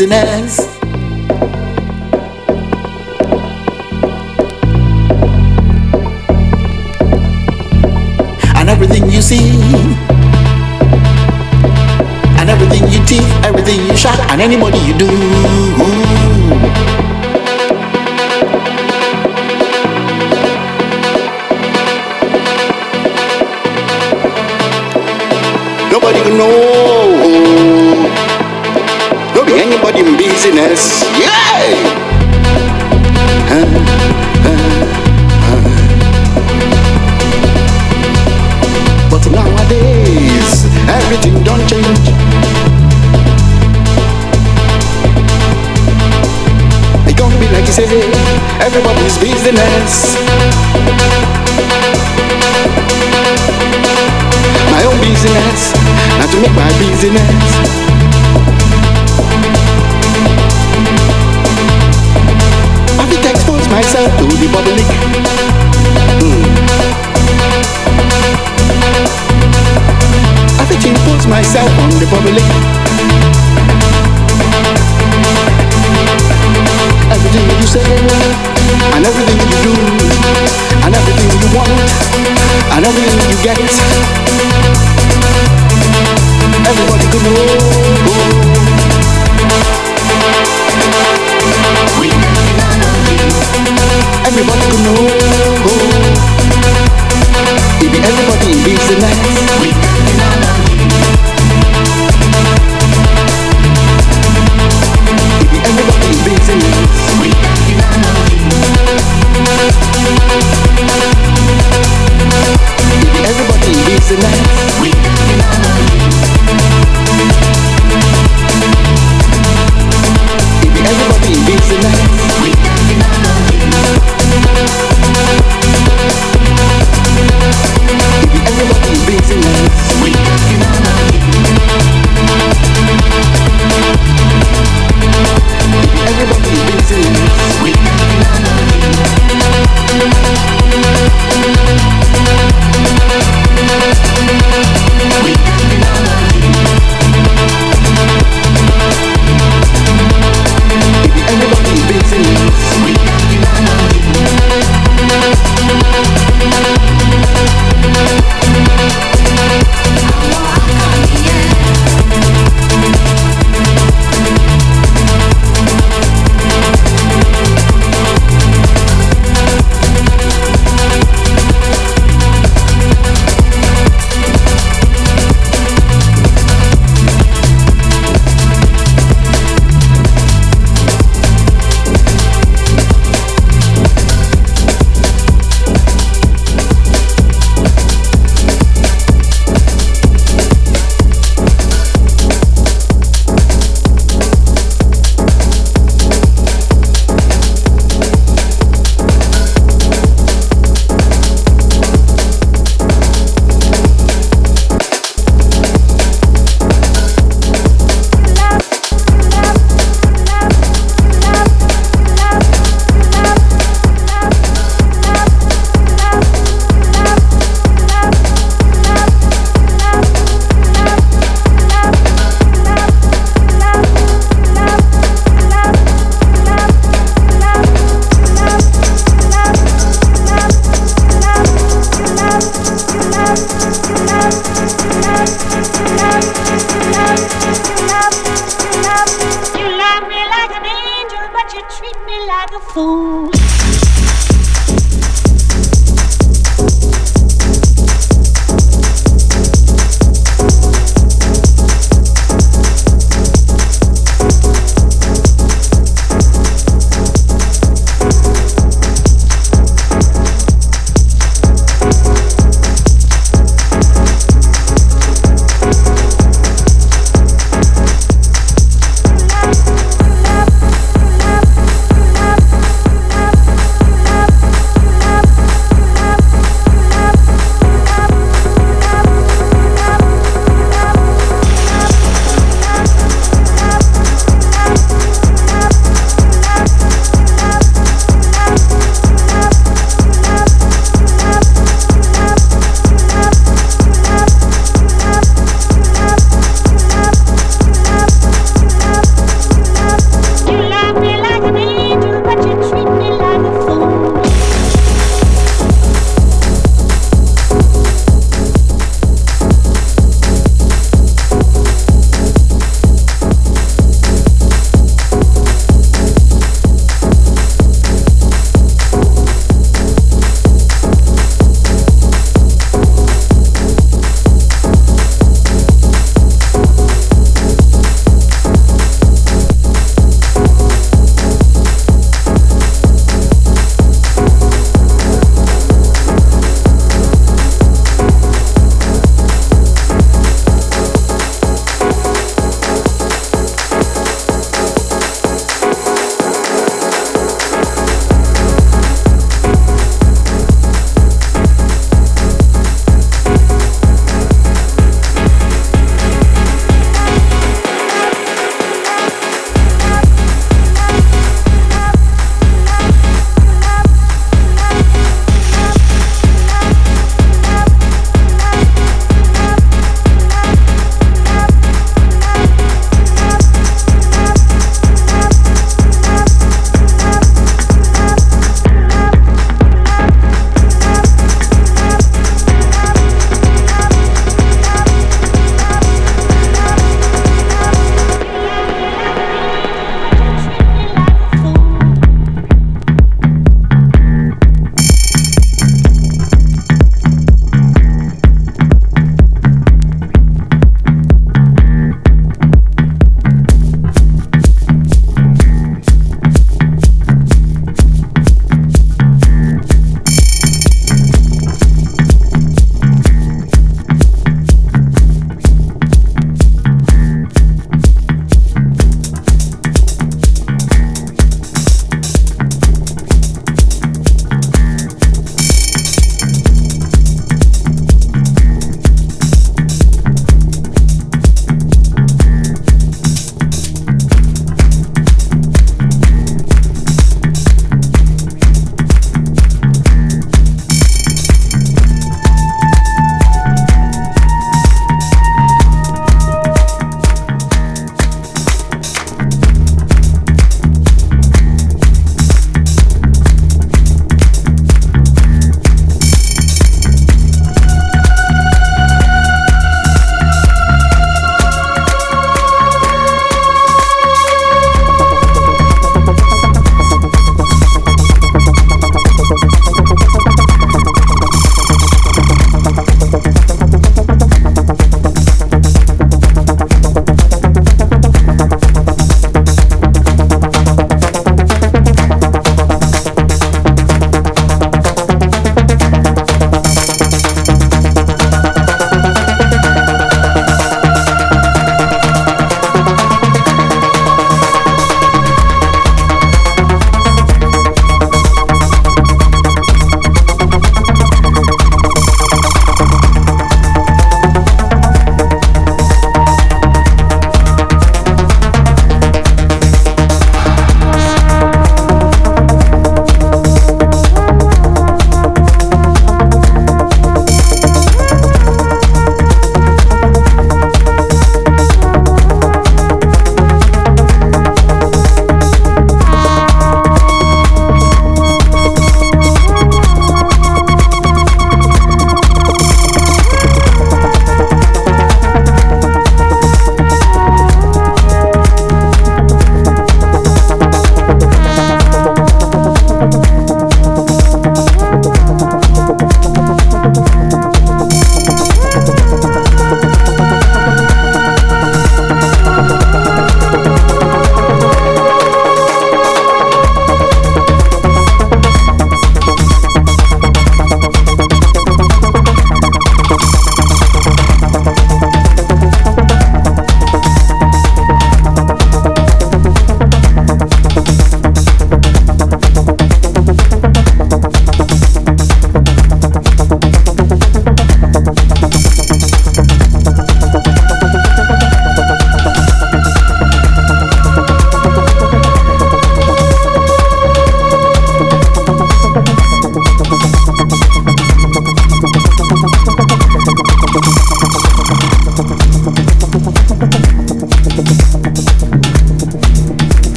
anybody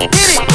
Get it.